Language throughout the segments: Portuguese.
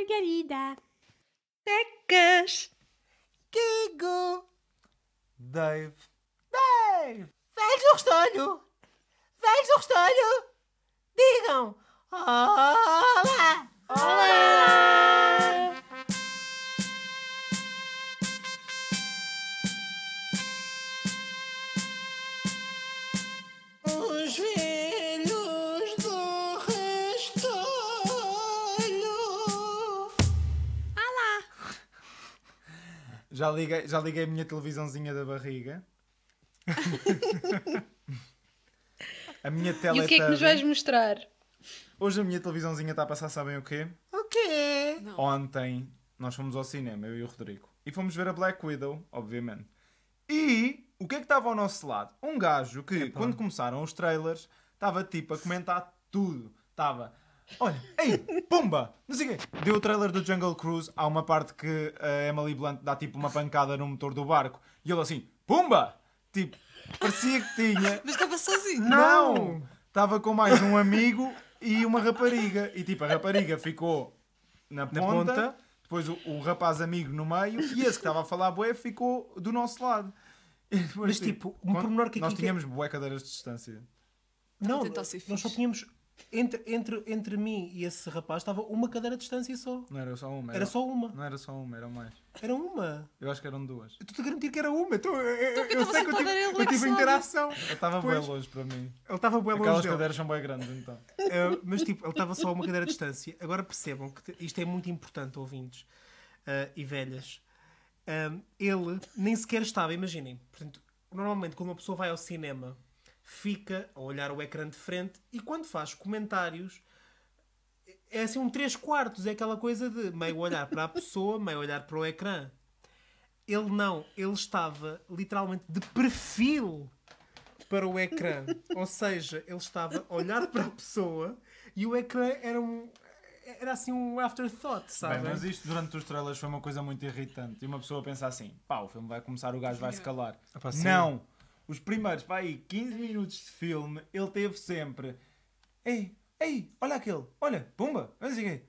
Margarida. Tecas. Kigo. Dave. Dave. Velhos do Restolho. Velhos do Restolho. Digam. Olá. Olá! Já liguei, já liguei a minha televisãozinha da barriga. a minha tela E o que é que nos vais mostrar? Hoje a minha televisãozinha está a passar, sabem o quê? O quê? Ontem nós fomos ao cinema, eu e o Rodrigo. E fomos ver a Black Widow, obviamente. E o que é que estava ao nosso lado? Um gajo que, quando começaram os trailers, estava tipo a comentar tudo. Estava, olha, ei, pumba, não sei o quê. Deu o trailer do Jungle Cruise, há uma parte que a Emily Blunt dá tipo uma pancada no motor do barco. E ele assim, pumba! Tipo, parecia que tinha... Mas estava sozinho. Não! Estava com mais um amigo e uma rapariga. E tipo, a rapariga ficou na ponta, ponta. depois o, o rapaz amigo no meio e esse que estava a falar bué ficou do nosso lado. Depois, Mas, tipo, um pormenor que Nós aqui- tínhamos bué cadeiras de distância. Não, nós só tínhamos. Entre, entre, entre mim e esse rapaz estava uma cadeira de distância só. Não era só uma. Era só uma. Não era só uma, eram mais. Era uma. Eu acho que eram duas. Eu estou-te a garantir que era uma. Então, eu, eu, estava sei que eu tive, ele eu tive interação. Eu estava Pois. longe para mim. Ele estava bem Aquelas longe dele. cadeiras são bem grandes, então. Uh, mas tipo, ele estava só a uma cadeira de distância. Agora percebam que isto é muito importante, ouvintes uh, e velhas. Um, ele nem sequer estava, imaginem. Portanto, normalmente quando uma pessoa vai ao cinema, fica a olhar o ecrã de frente e quando faz comentários é assim um 3 quartos, é aquela coisa de meio olhar para a pessoa, meio olhar para o ecrã. Ele não, ele estava literalmente de perfil para o ecrã. Ou seja, ele estava a olhar para a pessoa e o ecrã era um. Era assim um afterthought, sabe? Bem, mas isto durante os trailers foi uma coisa muito irritante. E uma pessoa pensa assim: pá, o filme vai começar, o gajo vai se calar. Ah, pá. Não! Os primeiros, pá, aí 15 minutos de filme, ele teve sempre: ei, ei, olha aquele, olha, pumba, não sei o quê.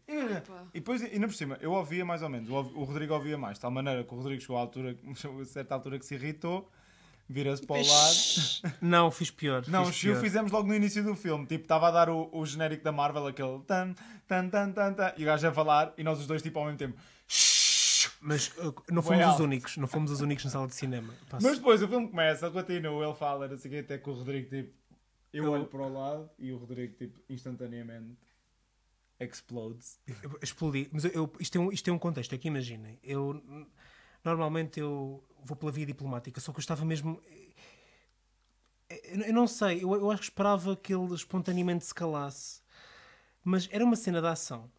E depois, ainda por cima, eu ouvia mais ou menos, o, o Rodrigo ouvia mais, de tal maneira que o Rodrigo chegou à altura, a certa altura que se irritou, vira-se para o lado. Não, fiz pior. Não, fiz o pior. fizemos logo no início do filme. Tipo, estava a dar o, o genérico da Marvel, aquele tan, tan, tan, tan, tan, e o gajo a falar, e nós os dois, tipo, ao mesmo tempo. Mas uh, não fomos os alto. únicos. Não fomos os únicos na sala de cinema. Pá, Mas depois o filme começa, continua, ele fala, não sei o quê, até que o Rodrigo, tipo, eu Eu- olho para o lado e o Rodrigo, tipo, instantaneamente explodes. eu explodi. Mas eu, eu- isto, é um, isto é um contexto. É que imaginem. Eu, normalmente eu vou pela via diplomática, só que eu estava mesmo. Eu, eu não sei. Eu, eu acho que esperava que ele espontaneamente se calasse. Mas era uma cena de ação.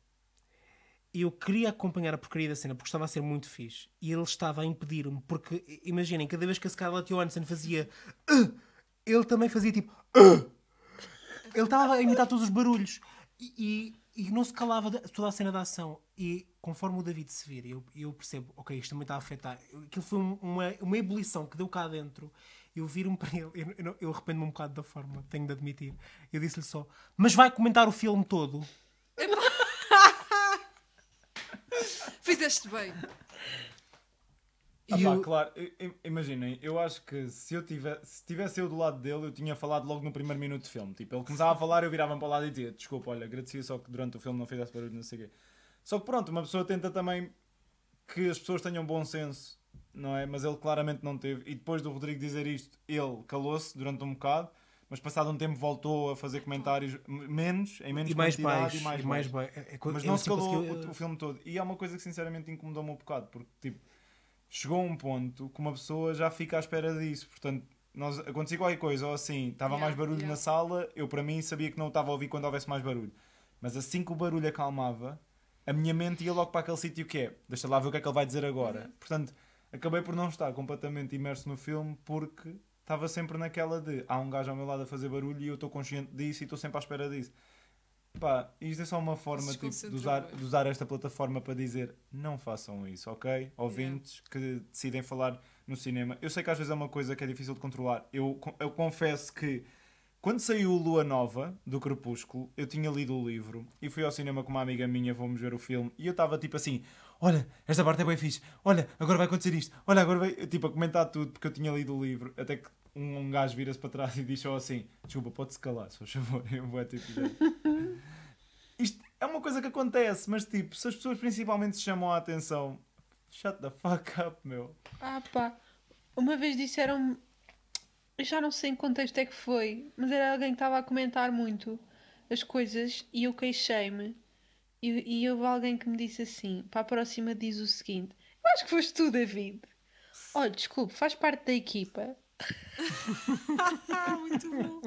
Eu queria acompanhar a porcaria da cena porque estava a ser muito fixe. E ele estava a impedir-me. Porque, imaginem, cada vez que a Scarlett Johansson fazia. "Ah", ele também fazia tipo. "Ah". Ele estava a imitar todos os barulhos. E, e, e não se calava de- toda a cena da ação. E conforme o David se vira, eu, eu percebo, ok, isto também está a afetar. Aquilo foi um- uma, uma ebulição que deu cá dentro. Eu viro-me para ele, eu, eu, eu arrependo-me um bocado da forma, tenho de admitir. Eu disse-lhe só, mas vai comentar o filme todo. Fizeste bem. Ah, pá, eu- claro, imaginem, eu acho que se eu tivesse, se tivesse eu do lado dele, eu tinha falado logo no primeiro minuto de filme. Tipo, ele começava a falar, eu virava para o lado e dizia: Desculpa, olha, agradecia só que durante o filme não fizesse barulho, não sei o quê. Só que pronto, uma pessoa tenta também que as pessoas tenham bom senso, não é? Mas ele claramente não teve. E depois do Rodrigo dizer isto, ele calou-se durante um bocado, mas passado um tempo voltou a fazer comentários menos, em menos E mais baixo. e mais, e mais baixo. É- é co- Mas não se assim calou conseguiu, o, o filme todo. E é uma coisa que sinceramente incomodou-me um bocado, porque tipo, chegou a um ponto que uma pessoa já fica à espera disso. Portanto, nós, acontecia qualquer coisa, ou assim, estava Yeah, mais barulho yeah. na sala, eu para mim sabia que não estava a ouvir quando houvesse mais barulho. Mas assim que o barulho acalmava, a minha mente ia logo para aquele sítio que é, deixa lá ver o que é que ele vai dizer agora. Uhum. Portanto, acabei por não estar completamente imerso no filme porque estava sempre naquela de há um gajo ao meu lado a fazer barulho e eu estou consciente disso e estou sempre à espera disso. Pá, isto é só uma forma tipo, de, usar, de usar esta plataforma para dizer não façam isso, ok? Ouvintes que decidem falar no cinema. Eu sei que às vezes é uma coisa que é difícil de controlar. Eu, eu confesso que Quando saiu Lua Nova, do Crepúsculo, eu tinha lido o livro e fui ao cinema com uma amiga minha, fomos ver o filme, e eu estava tipo assim: Olha, esta parte é bem fixe, olha, agora vai acontecer isto, olha, agora vai. Tipo, a comentar tudo porque eu tinha lido o livro, até que um, um gajo vira-se para trás e diz só assim: Desculpa, pode-se calar, se faz favor. Eu vou tipo. Isto é uma coisa que acontece, mas tipo, se as pessoas principalmente se chamam a atenção, shut the fuck up, meu. Ah pá, uma vez disseram eu já não sei em que contexto é que foi, mas era alguém que estava a comentar muito as coisas e eu queixei-me. E, e houve alguém que me disse assim: para a próxima diz o seguinte: Eu acho que foste tu, David. Olha, desculpe, faz parte da equipa. Muito bom.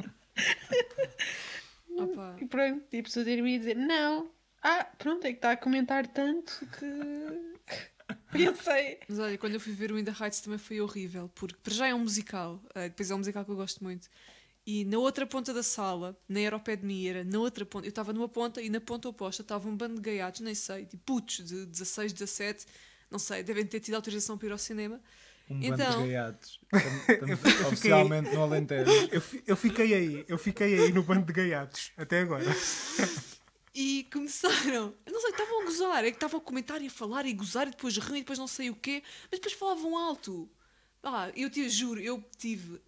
Opa. E pronto, e a pessoa me dizer: Não, ah, pronto, é que está a comentar tanto que. Pensei. Mas olha, quando eu fui ver o In the Heights também foi horrível, porque para já é um musical, eh, depois é um musical que eu gosto muito. E na outra ponta da sala, nem era ao pé de mim, era na outra ponta. Eu estava numa ponta e na ponta oposta estava um bando de gaiatos, nem sei, tipo putos de 16, 17, não sei, devem ter tido autorização para ir ao cinema. Um Então- bando de gaiatos. Estamos- Estamos oficialmente no Alentejo. Eu, eu fiquei aí, eu fiquei aí no bando de gaiatos, até agora. E começaram, eu não sei, estavam a gozar, é que estavam a comentar e a falar e gozar e depois riam e depois não sei o quê, mas depois falavam alto. Ah, eu te juro, eu tive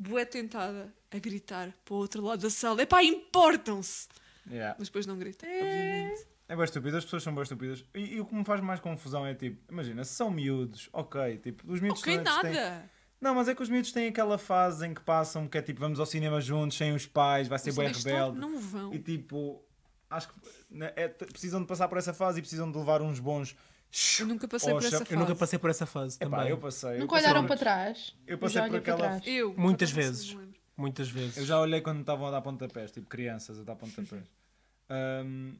bué tentada a gritar para o outro lado da sala. Epá, importam-se! Yeah. Mas depois não grita, obviamente. É bem estúpido, as pessoas são bem estúpidas. E, e o que me faz mais confusão é tipo, imagina, se são miúdos, ok, tipo, os miúdos Ok, têm- nada! Não, mas é que os miúdos têm aquela fase em que passam que é tipo, vamos ao cinema juntos, sem os pais, vai ser bem rebelde. Não vão. E tipo, acho que né, é- precisam de passar por essa fase e precisam de levar uns bons. Eu nunca passei Oh, por essa fase. Eu nunca passei por essa fase Epá, também. eu passei. eu Nunca passei olharam por- para trás? eu passei por aquela- trás. Eu, Muitas vezes. Muitas vezes. Eu já olhei quando estavam a dar pontapés, tipo crianças a dar pontapés. Ahm,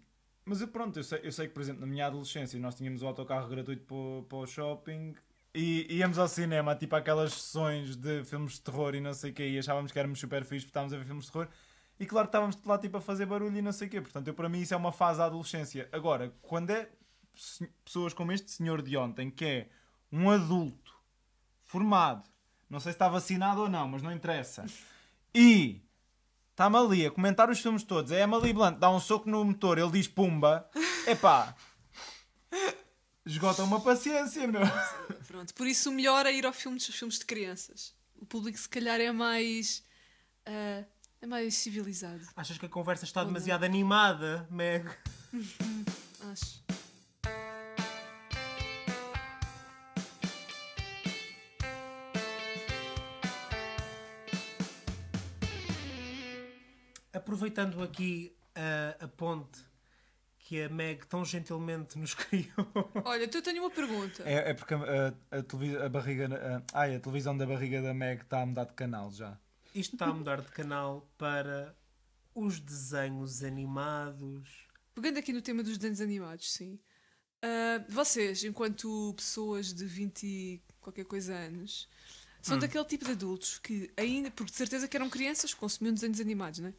mas eu, pronto, eu sei, eu sei que, por exemplo, na minha adolescência nós tínhamos o autocarro gratuito para, o- para o shopping e íamos ao cinema, tipo aquelas sessões de filmes de terror e não sei o quê, e achávamos que éramos super fixe porque estávamos a ver filmes de terror. E claro que estávamos lá tipo a fazer barulho e não sei o quê. Portanto, eu, para mim isso é uma fase da adolescência. Agora, quando é pessoas como este senhor de ontem, que é um adulto formado, não sei se está vacinado ou não, mas não interessa, e está-me ali a comentar os filmes todos, é Emily Blunt, dá um soco no motor, ele diz pumba, epá, esgota uma paciência, meu. Pronto, por isso o melhor é ir ao filme dos filmes de crianças. O público se calhar é mais. ah, é mais civilizado, Achas que a conversa está Ou não. demasiado animada, Meg? acho. Aproveitando aqui a, a ponte que a Meg tão gentilmente nos criou. Olha, então eu tenho uma pergunta. É, é porque a, a, televi- a barriga, a, ai, a televisão da barriga da Meg está a mudar de canal já. Isto está a mudar de canal para os desenhos animados. Pegando aqui no tema dos desenhos animados, sim. Ah, vocês, enquanto pessoas de 20 e qualquer coisa anos, são daquele tipo de adultos que ainda, porque de certeza que eram crianças que consumiam desenhos animados, não é?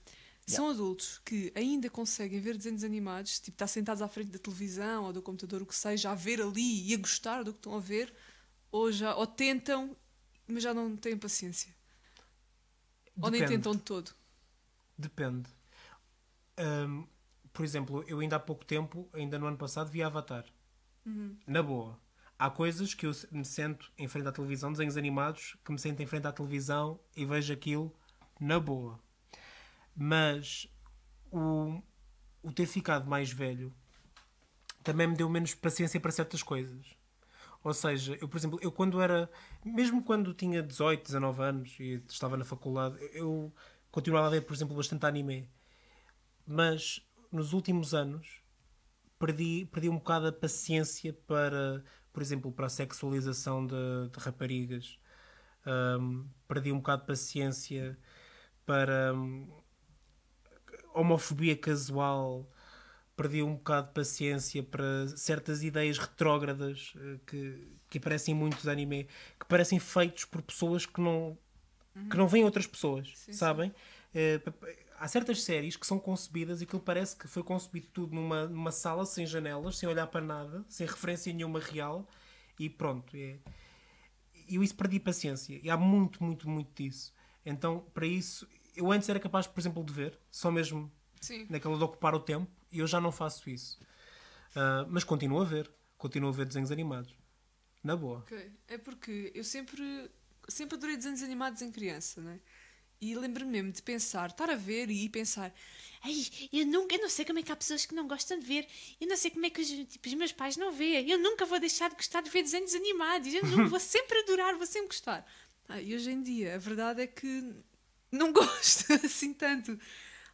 São adultos que ainda conseguem ver desenhos animados, tipo, estar sentados à frente da televisão ou do computador, o que seja, a ver ali e a gostar do que estão a ver, ou, já, ou tentam, mas já não têm paciência. Ou nem Depende. tentam de todo. Depende. Ahm, por exemplo, eu ainda há pouco tempo, ainda no ano passado, vi Avatar. Na boa. Há coisas que eu me sento em frente à televisão, desenhos animados, que me sento em frente à televisão e vejo aquilo na boa. Mas o, o ter ficado mais velho também me deu menos paciência para certas coisas. Ou seja, eu, por exemplo, eu quando era. Mesmo quando tinha 18, 19 anos e estava na faculdade, eu continuava a ver, por exemplo, bastante anime. Mas nos últimos anos perdi, perdi um bocado a paciência para, por exemplo, para a sexualização de, de raparigas. Ahm, perdi um bocado de paciência para hum, homofobia casual. Perdi um bocado de paciência para certas ideias retrógradas eh, que, que aparecem em muitos anime, que parecem feitos por pessoas que não, que não veem outras pessoas, Sim, sabem? Eh, p- p- há certas séries que são concebidas e aquilo parece que foi concebido tudo numa, numa sala sem janelas, sem olhar para nada, sem referência nenhuma real e pronto. É, e eu isso perdi paciência. E há muito, muito, muito disso. Então, para isso, eu antes era capaz, por exemplo, de ver, só mesmo Sim. naquela de ocupar o tempo, e eu já não faço isso. Ah, mas continuo a ver, continuo a ver desenhos animados. Na boa. Ok. É porque eu sempre, sempre adorei desenhos animados em criança, não é? E lembro-me mesmo de pensar, estar a ver e pensar, Ai, eu nunca, eu não sei como é que há pessoas que não gostam de ver. Eu não sei como é que os, tipo, os meus pais não veem. Eu nunca vou deixar de gostar de ver desenhos animados. Eu não, vou sempre adorar, vou sempre gostar. Ah, e hoje em dia, a verdade é que não gosto assim tanto.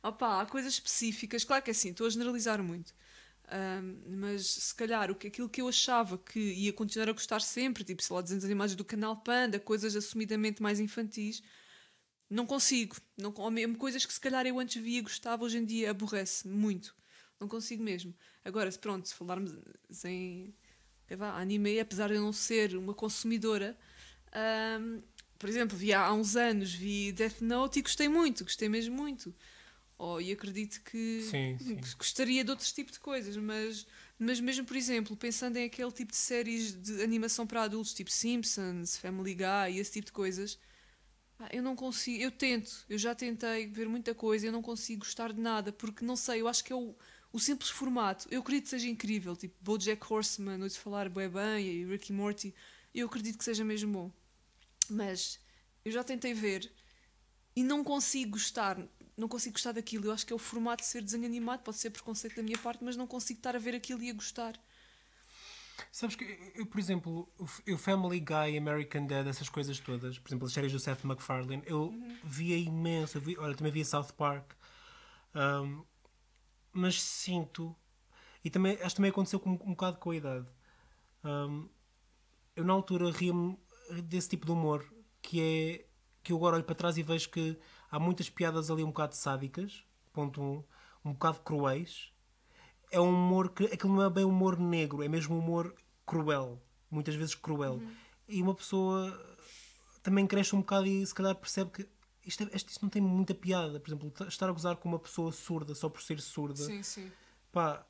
Opa, há coisas específicas, claro que é assim, estou a generalizar muito. Ahm, mas se calhar o que, aquilo que eu achava que ia continuar a gostar sempre, tipo, sei lá, desenhos animados do canal Panda, coisas assumidamente mais infantis, não consigo. Não, ou mesmo coisas que se calhar eu antes via gostava, hoje em dia aborrece muito. Não consigo mesmo. Agora, pronto, se falarmos em lá, anime, apesar de eu não ser uma consumidora, ahm, por exemplo, vi há uns anos, vi Death Note e gostei muito, gostei mesmo muito. Oh, e acredito que Sim, sim. gostaria de outros tipos de coisas, mas, mas mesmo, por exemplo, pensando em aquele tipo de séries de animação para adultos, tipo Simpsons, Family Guy e esse tipo de coisas, eu não consigo, eu tento, eu já tentei ver muita coisa, eu não consigo gostar de nada, porque não sei, eu acho que é o, o simples formato, eu acredito que seja incrível, tipo BoJack Horseman, ouço falar bem bem, e Ricky Morty, eu acredito que seja mesmo bom, mas eu já tentei ver e não consigo gostar, não consigo gostar daquilo. Eu acho que é o formato de ser desenho animado, pode ser preconceito da minha parte, mas não consigo estar a ver aquilo e a gostar. Sabes que eu, por exemplo, o- Family Guy, American Dad, essas coisas todas, por exemplo, as séries do Seth MacFarlane, eu via imenso. Eu vi, olha, também via South Park. Um, mas sinto, e também, acho que também aconteceu com, um bocado com a idade. Um, eu na altura ria-me desse tipo de humor que é que eu agora olho para trás e vejo que há muitas piadas ali um bocado sádicas, ponto um, um bocado cruéis. É um humor que aquilo não é bem humor negro, é mesmo humor cruel, muitas vezes cruel. E uma pessoa também cresce um bocado e se calhar percebe que isto, é- isto não tem muita piada. Por exemplo, estar a gozar com uma pessoa surda só por ser surda, Sim, sim. pá,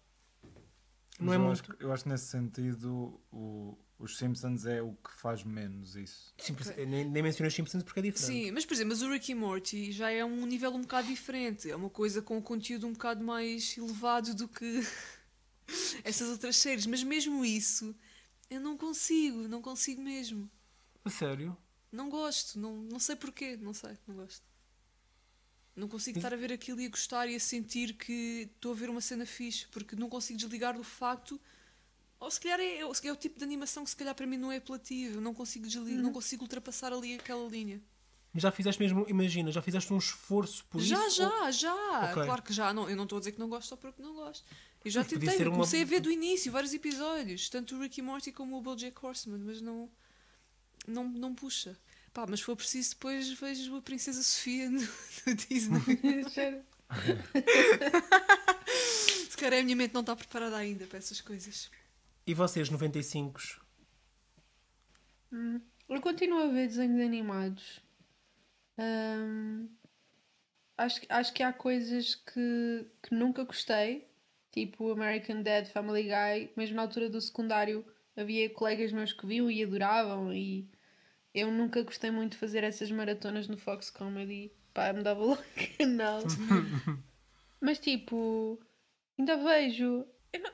não Mas é eu, muito. acho, eu acho que nesse sentido o- os Simpsons é o que faz menos isso. Sim, nem, nem mencionei os Simpsons porque é diferente. Sim, mas por exemplo, mas o Ricky Morty já é um nível um bocado diferente. É uma coisa com um conteúdo um bocado mais elevado do que essas outras séries. Mas mesmo isso, eu não consigo, não consigo mesmo. A sério? Não gosto, não, não sei porquê, não sei, não gosto. Não consigo estar a ver aquilo e a gostar e a sentir que estou a ver uma cena fixe, porque não consigo desligar do facto. Ou se calhar é, calhar é o tipo de animação que se calhar para mim não é apelativo, não consigo desligar, não consigo ultrapassar ali aquela linha. Mas já fizeste mesmo, imagina, já fizeste um esforço por já, isso? já, ou- já. Ok. Claro que já. Não, eu não estou a dizer que não gosto só porque não gosto. Eu já tentei, eu uma- comecei a ver do início vários episódios, tanto o Ricky Morty como o BoJack Horseman, mas não, não, não puxa. Pá, mas se for preciso, depois vejo a Princesa Sofia no, no Disney. Se calhar a minha mente não está preparada ainda para essas coisas. E vocês, 95 Hum, Eu continuo a ver desenhos animados. Hum, acho, que- acho que há coisas que, que nunca gostei, tipo American Dad, Family Guy. Mesmo na altura do secundário havia colegas meus que viam e adoravam, e eu nunca gostei muito de fazer essas maratonas no Fox Comedy. Pá, me dava logo canal. Mas tipo, ainda vejo.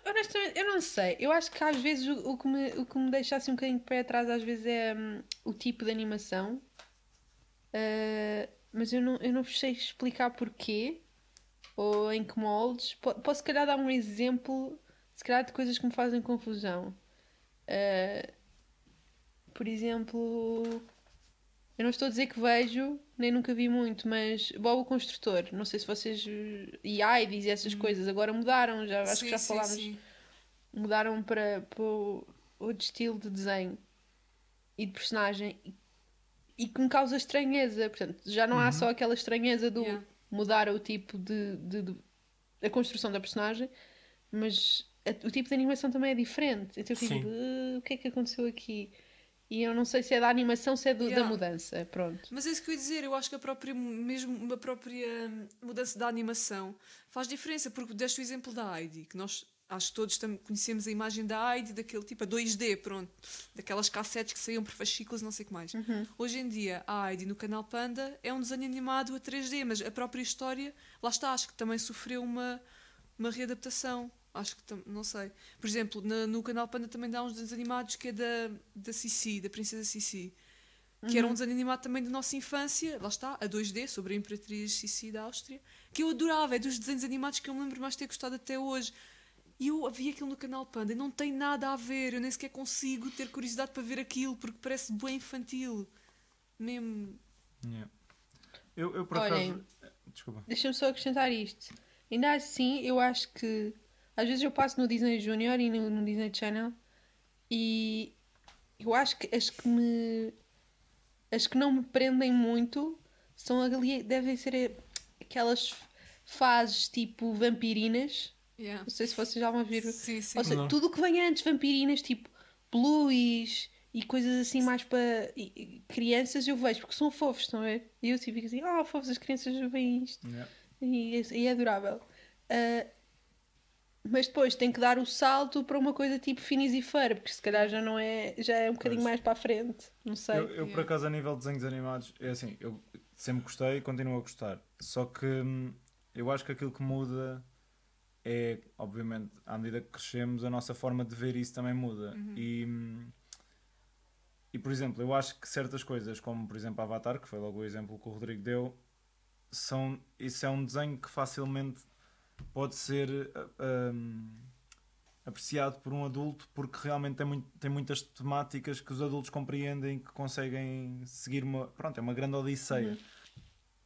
Eu honestamente, eu não sei. Eu acho que às vezes o, o que, me, o que me deixa assim um bocadinho de pé atrás às vezes é hum, o tipo de animação. Ah, mas eu não, eu não sei explicar porquê ou em que moldes. Po- posso se calhar dar um exemplo, se calhar de coisas que me fazem confusão. Ah, por exemplo, eu não estou a dizer que vejo, nem nunca vi muito, mas Bob o Construtor, não sei se vocês. e AIDS e essas coisas, agora mudaram, já, acho Sim, que já falámos sim. mudaram para, para o- outro estilo de desenho e de personagem e, e que me causa estranheza. Portanto, já não há só aquela estranheza do Yeah. mudar o tipo de, de, de- a construção da personagem, mas a- o tipo de animação também é diferente. Então eu fico. "Ah, o que é que aconteceu aqui? E eu não sei se é da animação, se é do- da Yeah. mudança. Pronto. Mas é isso que eu ia dizer, eu acho que a própria, mesmo uma própria mudança da animação faz diferença, porque deste o exemplo da Heidi, que nós, acho que todos conhecemos a imagem da Heidi, daquele tipo a 2D, pronto, daquelas cassetes que saíam por fascículos não sei o que mais. Hoje em dia, a Heidi no canal Panda é um desenho animado a 3D, mas a própria história, lá está, acho que também sofreu uma, uma readaptação. Acho que, não sei. Por exemplo, na- no canal Panda também dá uns desenhos animados que é da, da Cici, da Princesa Cici. Que era um desenho animado também da nossa infância, lá está, a 2D, sobre a Imperatriz Cici da Áustria, que eu adorava, é dos desenhos animados que eu me lembro mais de ter gostado até hoje. E eu vi aquilo no canal Panda e não tem nada a ver, eu nem sequer consigo ter curiosidade para ver aquilo, porque parece bem infantil. Mesmo. Yeah. Eu, eu por Olhem. acaso. Desculpa. Deixa-me só acrescentar isto. Ainda assim, eu acho que às vezes eu passo no Disney Junior e no, no Disney Channel e eu acho que as que me as que não me prendem muito são ali, devem ser aquelas fases tipo vampirinas. Yeah. Não sei se vocês já vão ver. Sim, sim. Ou seja, tudo o que vem antes, vampirinas, tipo blues e coisas assim mais para crianças, eu vejo, porque são fofos, estão a ver? E eu tipo, fico assim, oh, fofos, as crianças veem isto. Yeah. E, é- e é adorável. Ah, mas depois tem que dar o salto para uma coisa tipo Phineas e Ferb, porque se calhar já não é, já é um bocadinho Pois. mais para a frente. Não sei. Eu, eu, por acaso, a nível de desenhos animados, é assim, eu sempre gostei e continuo a gostar. Só que hum, eu acho que aquilo que muda é, obviamente, à medida que crescemos, a nossa forma de ver isso também muda. E, hum, e, por exemplo, eu acho que certas coisas, como por exemplo Avatar, que foi logo o exemplo que o Rodrigo deu, são, isso é um desenho que facilmente pode ser ah, hum, apreciado por um adulto porque realmente tem, muito, tem muitas temáticas que os adultos compreendem que conseguem seguir uma. Pronto, é uma grande odisseia.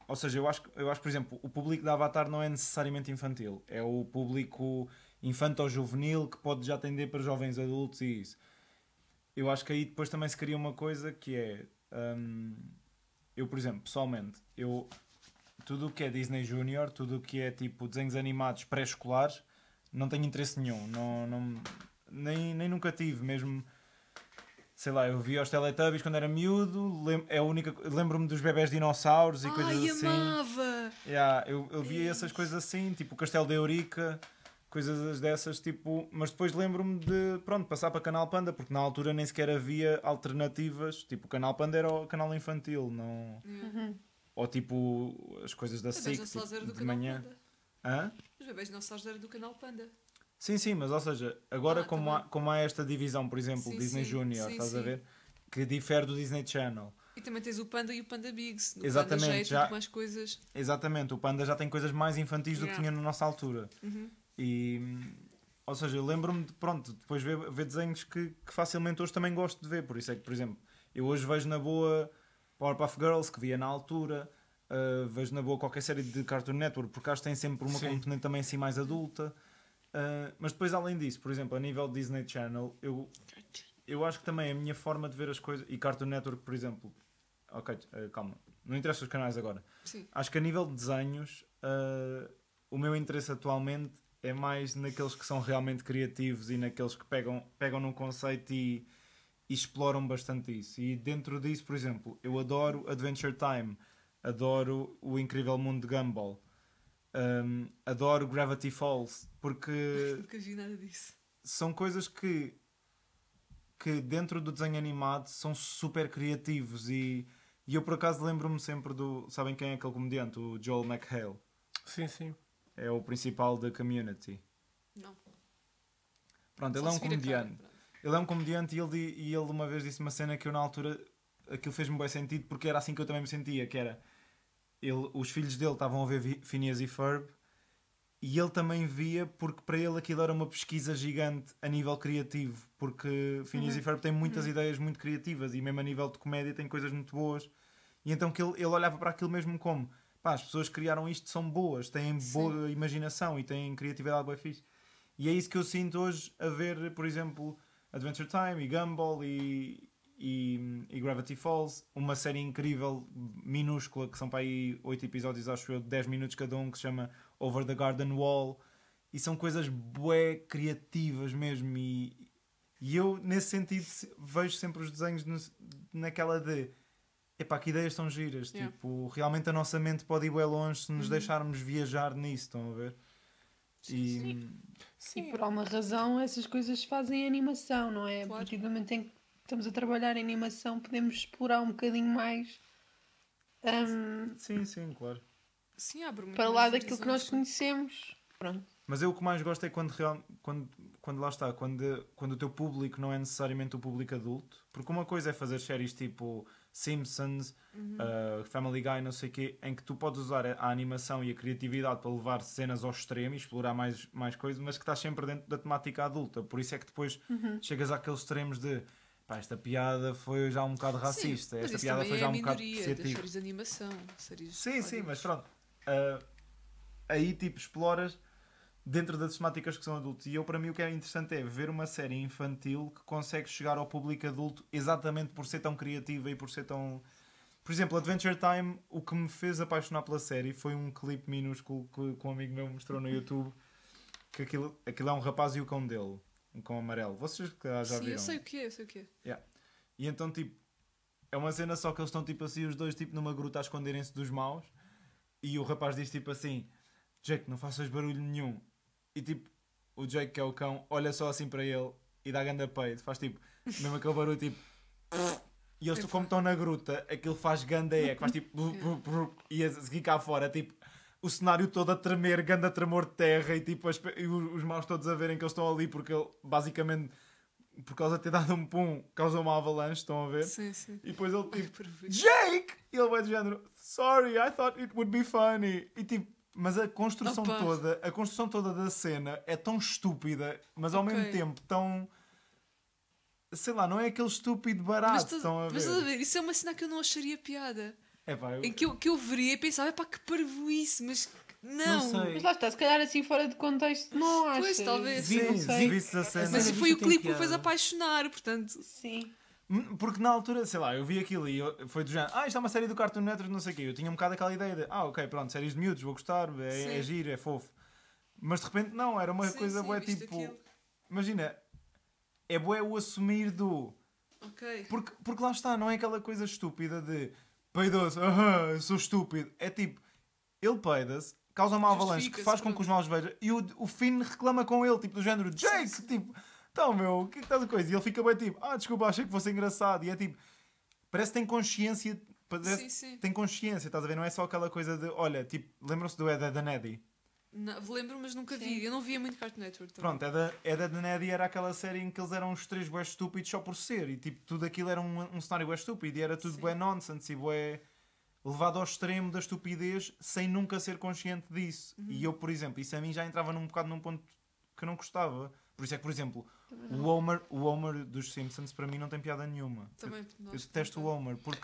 Ou seja, eu acho, eu acho, por exemplo, o público da Avatar não é necessariamente infantil, é o público infanto-juvenil que pode já atender para jovens adultos e isso. Eu acho que aí depois também se cria uma coisa que é. hum, eu, por exemplo, pessoalmente, eu tudo o que é Disney Junior, tudo o que é tipo desenhos animados pré-escolares, não tenho interesse nenhum. Não, não, nem, nem nunca tive, mesmo. Sei lá, eu via os Teletubbies quando era miúdo, lem é a única, lembro-me dos bebés dinossauros e coisas Ai, assim. amava! Yeah, eu, eu via essas coisas assim, tipo o Castelo de Eurica, coisas dessas, tipo, mas depois lembro-me de, pronto, passar para Canal Panda, porque na altura nem sequer havia alternativas, tipo, o Canal Panda era o canal infantil, não... Ou tipo, as coisas da SIC, tipo, de manhã. Hã? Os bebés dinossauros era do canal Panda. Sim, sim, mas ou seja, agora Ah, como, há, como há esta divisão, por exemplo, Sim, Disney sim, Junior, sim, estás a ver? Que difere do Disney Channel. E também tens o Panda e o Panda Bigs. No Exatamente, Panda já é já- mais coisas. Exatamente, o Panda já tem coisas mais infantis do que Yeah. tinha na nossa altura. Uhum. E, ou seja, eu lembro-me de, pronto, depois ver, ver desenhos que, que facilmente hoje também gosto de ver. Por isso é que, por exemplo, eu hoje vejo na boa Powerpuff Girls, que via na altura, uh, vejo na boa qualquer série de Cartoon Network, porque acho que tem sempre uma Sim. componente também assim mais adulta. Uh, mas depois, além disso, por exemplo, a nível Disney Channel, eu, eu acho que também a minha forma de ver as coisas, e Cartoon Network, por exemplo, ok, uh, calma, não interessa os canais agora. Sim. Acho que a nível de desenhos, uh, o meu interesse atualmente é mais naqueles que são realmente criativos e naqueles que pegam, pegam num conceito e, e exploram bastante isso. E dentro disso, por exemplo, eu adoro Adventure Time, adoro O Incrível Mundo de Gumball, um, adoro Gravity Falls, porque Nunca vi nada disso. são coisas que que dentro do desenho animado são super criativos e, e eu por acaso lembro-me sempre do sabem quem é aquele comediante o Joel McHale Sim, sim. é o principal da Community Não. pronto Só ele é um comediante. Ele é um comediante e ele, e ele uma vez disse uma cena que eu na altura aquilo fez-me bem sentido porque era assim que eu também me sentia que era ele, os filhos dele estavam a ver Phineas e Ferb e ele também via porque para ele aquilo era uma pesquisa gigante a nível criativo porque Phineas e Ferb tem muitas ideias muito criativas e mesmo a nível de comédia tem coisas muito boas e então que ele, ele olhava para aquilo mesmo como pá, as pessoas que criaram isto são boas têm Sim. boa imaginação e têm criatividade bem fixe. E é isso que eu sinto hoje a ver por exemplo Adventure Time e Gumball e, e, e Gravity Falls. Uma série incrível minúscula que são para aí 8 episódios acho eu de 10 minutos cada um que se chama Over the Garden Wall. E são coisas bué criativas mesmo e, e eu nesse sentido se- vejo sempre os desenhos no- naquela de epá, que ideias tão giras. Yeah. tipo, realmente a nossa mente pode ir bem longe se nos deixarmos viajar nisso, estão a ver? E E por alguma razão essas coisas se fazem em animação, não é? A Claro. partir do momento em que estamos a trabalhar em animação, podemos explorar um bocadinho mais hum, sim, sim, claro. Sim, abre para lá daquilo que nós conhecemos. Pronto. Mas eu o que mais gosto é quando, real, quando, quando lá está, quando, quando o teu público não é necessariamente o público adulto. Porque uma coisa é fazer séries tipo Simpsons, uh, Family Guy, não sei o quê, em que tu podes usar a, animação e a criatividade para levar cenas ao extremo e explorar mais, mais coisas, mas que estás sempre dentro da temática adulta. Por isso é que depois chegas àqueles extremos de pá, esta piada foi já um bocado racista, sim, esta piada foi é já a um bocado depreciativa. séries de animação. Séries Sim, sim, mas pronto. Ah, aí tipo exploras dentro das temáticas que são adultos. E eu, para mim, o que é interessante é ver uma série infantil que consegue chegar ao público adulto exatamente por ser tão criativa e por ser tão. Por exemplo, Adventure Time, o que me fez apaixonar pela série foi um clipe minúsculo que, que um amigo meu mostrou no YouTube. Que aquilo, aquilo é um rapaz e o cão dele, um cão amarelo. Vocês que já Sim, viram? eu sei o que é, eu sei o que é. Yeah. E então, tipo, é uma cena só que eles estão, tipo assim, os dois, tipo, numa gruta a esconderem-se dos maus. E o rapaz diz, tipo assim: Jake, não faças barulho nenhum. E, tipo, o Jake, que é o cão, olha só assim para ele e dá ganda peito. Faz, tipo, mesmo aquele barulho, tipo. E eles, como estão na gruta, aquilo faz ganda eco. Faz, tipo, e a seguir cá fora, tipo. O cenário todo a tremer, ganda tremor de terra e tipo as e os maus todos a verem que eles estão ali porque ele basicamente por causa de ter dado um pum, causou uma avalanche, estão a ver? Sim, sim. E depois ele tipo. Jake! E ele vai do género, sorry, I thought it would be funny. E tipo, mas a construção Opa. toda, a construção toda da cena é tão estúpida, mas ao mesmo tempo tão. Sei lá, não é aquele estúpido barato, Mas, estás- estão a mas estás a ver? ver, isso é uma cena que eu não acharia piada. É pá, eu- Em que eu, que eu veria e pensava, pá, que parvoíce, mas não. Não sei. Mas lá está, se calhar assim fora de contexto, não achas? Pois, talvez. Sim, a cena. Mas Sim, foi o clipe que me fez apaixonar, portanto. Sim. Hum, Porque na altura, sei lá, eu vi aquilo e eu- foi do género, ah, isto é uma série do Cartoon Network, não sei o quê. Eu tinha um bocado aquela ideia de, ah, ok, pronto, séries de miúdos, vou gostar, é, é giro, é fofo. Mas de repente, não, era uma Sim, coisa sim, viste tipo. aquilo. Imagina, é bué o assumir do. Ok. Porque, porque lá está, não é aquela coisa estúpida de peidou-se, aham, eu sou estúpido. É tipo, ele peida-se, causa uma avalanche que faz com que os maus vejam e o, o Finn reclama com ele, tipo, do género, Jake, sim. tipo, então meu, o que é que estás a coisa? E ele fica bem tipo, ah, desculpa, achei que fosse engraçado. E é tipo, parece que tem consciência, parece, Sim, sim. tem consciência, estás a ver? Não é só aquela coisa de, olha, tipo, lembram-se do Ed Ed and Eddie? Não, lembro, mas nunca Sim. vi. Eu não via muito Cartoon Network também. Pronto, Ed Ed Ed and Eddie era aquela série em que eles eram os três bué estúpidos só por ser. E tipo, tudo aquilo era um, um cenário bué estúpido. E era tudo bué nonsense e bué levado ao extremo da estupidez sem nunca ser consciente disso. Uhum. E eu, por exemplo, isso a mim já entrava num bocado num ponto que eu não gostava. Por isso é que, por exemplo, o Homer, o Homer dos Simpsons para mim não tem piada nenhuma. Também, eu, detesto o. Homer porque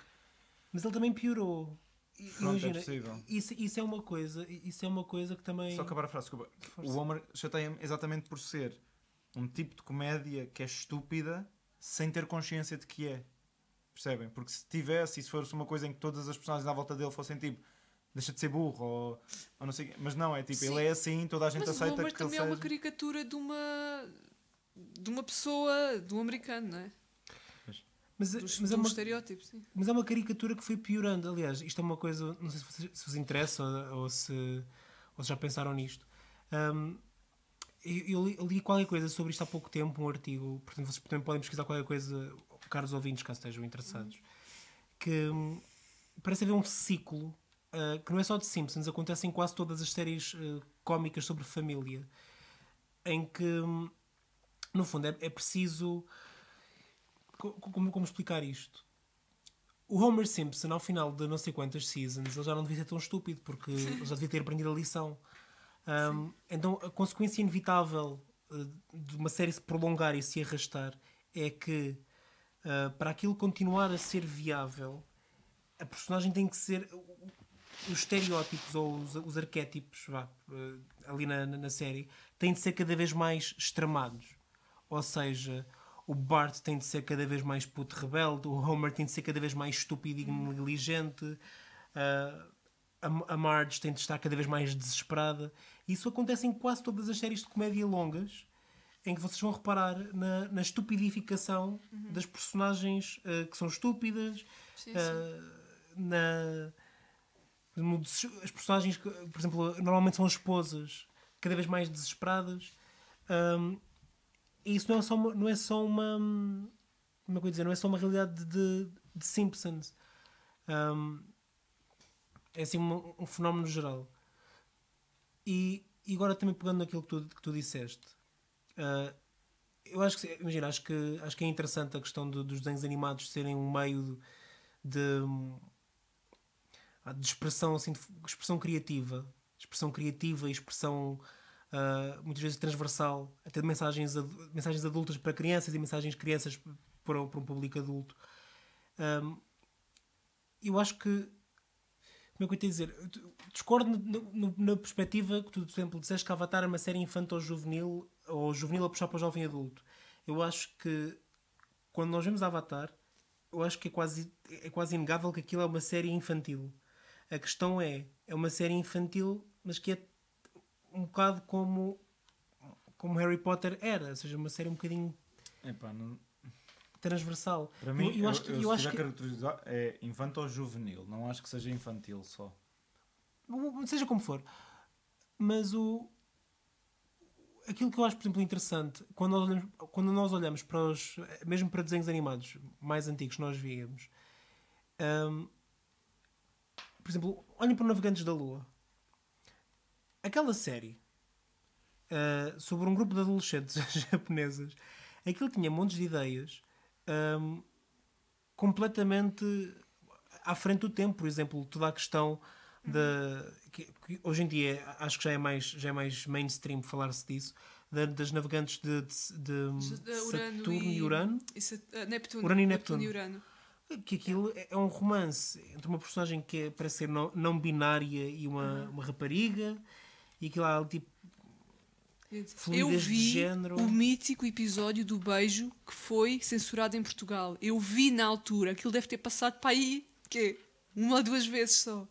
Mas ele também piorou. Pronto, é Imagina, possível. isso, isso é uma coisa, isso é uma coisa que também. Só acabar a frase, desculpa. Força. O Homer chateia-me exatamente por ser um tipo de comédia que é estúpida sem ter consciência de que é. Percebem? Porque se tivesse, e se fosse uma coisa em que todas as personagens à volta dele fossem tipo deixa de ser burro ou, ou não sei o quê. Mas não, é tipo, Sim. ele é assim, toda a gente Mas o aceita Homer que ele também é uma caricatura de uma. De uma pessoa. de um americano, não é? Mas, Dos, mas é um uma, estereótipo, sim. mas é uma caricatura que foi piorando. Aliás, isto é uma coisa, não sei se, vocês- se vos interessa ou, ou se, ou se já pensaram nisto. Ahm, eu, eu li, li qualquer coisa sobre isto há pouco tempo, um artigo, portanto vocês também podem pesquisar qualquer coisa, caros ouvintes, caso estejam interessados, que hum, parece haver um ciclo ah, que não é só de Simpsons, acontece em quase todas as séries ah, cómicas sobre família, em que, hum, no fundo, é, é preciso. co- Como, como explicar isto? O Homer Simpson, ao final de não sei quantas seasons, ele já não devia ser tão estúpido, porque ele já devia ter aprendido a lição. Um, então, a consequência inevitável uh, de uma série se prolongar e se arrastar é que, uh, para aquilo continuar a ser viável, a personagem tem que ser. Os estereótipos ou os, os arquétipos vá, uh, ali na, na na série têm de ser cada vez mais extremados. Ou seja, o Bart tem de ser cada vez mais puto rebelde, o Homer tem de ser cada vez mais estúpido e negligente, uh, a, a Marge tem de estar cada vez mais desesperada. Isso acontece em quase todas as séries de comédia longas, em que vocês vão reparar na, na estupidificação das personagens uh, que são estúpidas, Sim, sim. uh, na, no as personagens que, por exemplo, normalmente são as esposas cada vez mais desesperadas. Um, isso não é só uma, não é só uma como é que eu dizer, não é só uma realidade de, de Simpsons. Um, é assim um, um, fenómeno geral. E, e agora também pegando naquilo que tu, que tu disseste, uh, eu acho que, imagina, acho que, acho que é interessante a questão de, dos desenhos animados serem um meio de, de, de expressão, assim, de expressão criativa, expressão criativa e expressão uh, muitas vezes transversal, até de mensagens, mensagens adultas para crianças e mensagens crianças para, para um público adulto. Um, eu acho que como é que eu te dizer? Discordo na perspectiva que tu, por exemplo, disseste que Avatar é uma série infantil-juvenil ou juvenil a puxar para o jovem adulto. Eu acho que quando nós vemos Avatar, eu acho que é quase, é quase inegável que aquilo é uma série infantil. A questão é, é uma série infantil, mas que é um bocado como, como Harry Potter era, ou seja, uma série um bocadinho Epá, não... transversal. Para mim, eu, eu acho que, eu, eu acho que... caracterizar é infantil ou juvenil, não acho que seja infantil só. Seja como for. Mas o, aquilo que eu acho, por exemplo, interessante, quando nós olhamos, quando nós olhamos para os. mesmo para desenhos animados mais antigos que nós víamos, um, por exemplo, olhem para Navegantes da Lua. Aquela série uh, sobre um grupo de adolescentes japonesas, aquilo tinha montes de ideias um, completamente à frente do tempo. Por exemplo, toda a questão da que, que, hoje em dia acho que já é mais, já é mais mainstream falar-se disso, da, das navegantes de, de, de, de Saturno e, e Urano. E Sat, uh, Neptuno, Urano e Neptuno. Neptuno e. Que aquilo é, é um romance entre uma personagem que é, parece ser não, não binária e uma, uma rapariga, e aquilo há tipo. Eu vi o mítico episódio do beijo que foi censurado em Portugal. Eu vi na altura, aquilo deve ter passado para aí, que uma ou duas vezes só.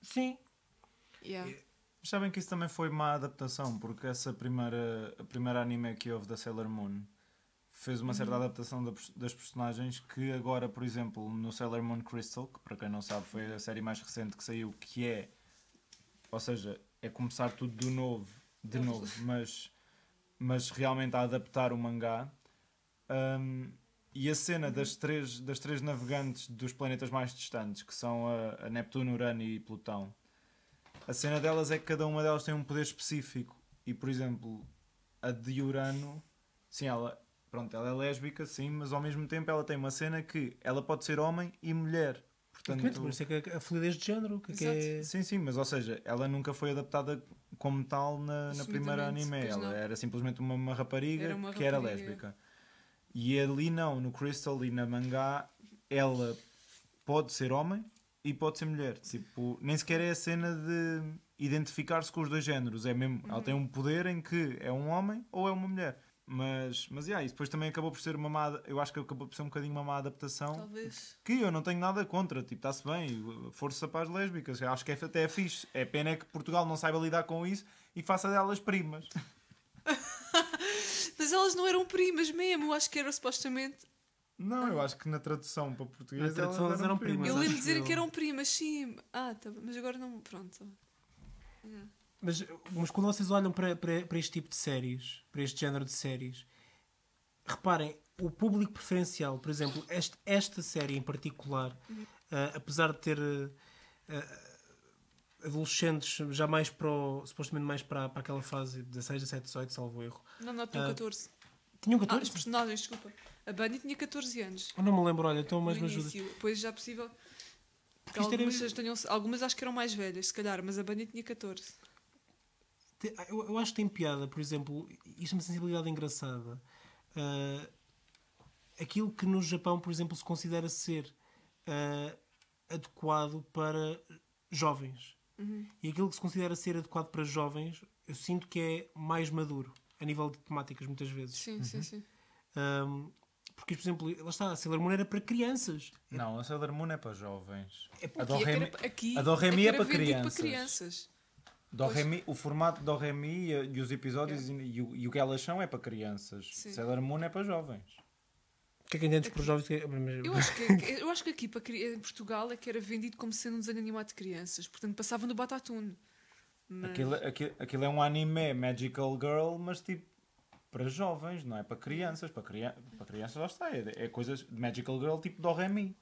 Sim, Yeah. Mas sabem que isso também foi má adaptação, porque essa primeira, a primeira anime que houve da Sailor Moon fez uma certa uhum. adaptação da, das personagens que agora, por exemplo, no Sailor Moon Crystal, que para quem não sabe foi a série mais recente que saiu, que é, ou seja, é começar tudo do novo, de novo, mas, mas realmente a adaptar o mangá. Um, e a cena das três, das três navegantes dos planetas mais distantes, que são a, a Neptuno, Urano e Plutão, a cena delas é que cada uma delas tem um poder específico. E, por exemplo, a de Urano, sim, ela, pronto, ela é lésbica, sim, mas ao mesmo tempo ela tem uma cena que ela pode ser homem e mulher. Portanto, por isso é que a fluidez de género. Que é... Sim, sim, mas ou seja, ela nunca foi adaptada como tal na, na primeira anime. Ela era simplesmente uma, uma rapariga era uma que rapariga. era lésbica. E ali não, no Crystal e na mangá, ela pode ser homem e pode ser mulher. Tipo, nem sequer é a cena de identificar-se com os dois géneros. É mesmo, uhum. ela tem um poder em que é um homem ou é uma mulher. Mas, mas yeah, isso depois também acabou por ser uma má, eu acho que acabou por ser um bocadinho uma má adaptação. Talvez. Que eu não tenho nada contra, tipo, está-se bem, força para as lésbicas. Eu acho que é, até é fixe. É pena é que Portugal não saiba lidar com isso e faça delas primas. mas elas não eram primas mesmo, eu acho que era supostamente não, eu acho que na tradução para português na tradução elas eram primas. Eu lembro dizer que eram primas, sim. Ah, tá, mas agora não. Pronto. Mas, mas quando vocês olham para, para, para este tipo de séries, para este género de séries, reparem, o público preferencial, por exemplo, este, esta série em particular, uhum. uh, apesar de ter uh, adolescentes já mais para o, supostamente mais para, para aquela fase 16, 17, 18, salvo erro. Não, não, tinham uh, 14. Tinham 14? Ah, os personagens, desculpa. A Bunny tinha 14 anos. Eu não me lembro, olha, então mais me ajuda. Depois já é possível. algumas, era... tenham, algumas acho que eram mais velhas, se calhar, mas a Bunny tinha 14. Eu, eu acho que tem piada, por exemplo, isto é uma sensibilidade engraçada. Uh, aquilo que no Japão, por exemplo, se considera ser uh, adequado para jovens. Uhum. E aquilo que se considera ser adequado para jovens, eu sinto que é mais maduro, a nível de temáticas, muitas vezes. Sim, uhum. sim, sim. Um, porque, por exemplo, lá está, a Sailor Moon era para crianças. Não, a Sailor Moon é para jovens. É aqui, a Doremi é, é para crianças. Crianças. Doremi, o formato do Remi e os episódios é. e, o, e, o, que elas são é para crianças. Sim. Sailor Moon é para jovens. O que é que entendes por jovens? Eu acho que, eu acho que aqui para, em Portugal é que era vendido como sendo um desenho animado de crianças. Portanto, passava no Batatune. Mas... Aquilo, aquilo, aquilo é um anime Magical Girl, mas tipo para jovens, não é para crianças. Para, cria para crianças, lá está. É, é coisas de Magical Girl tipo do Remy.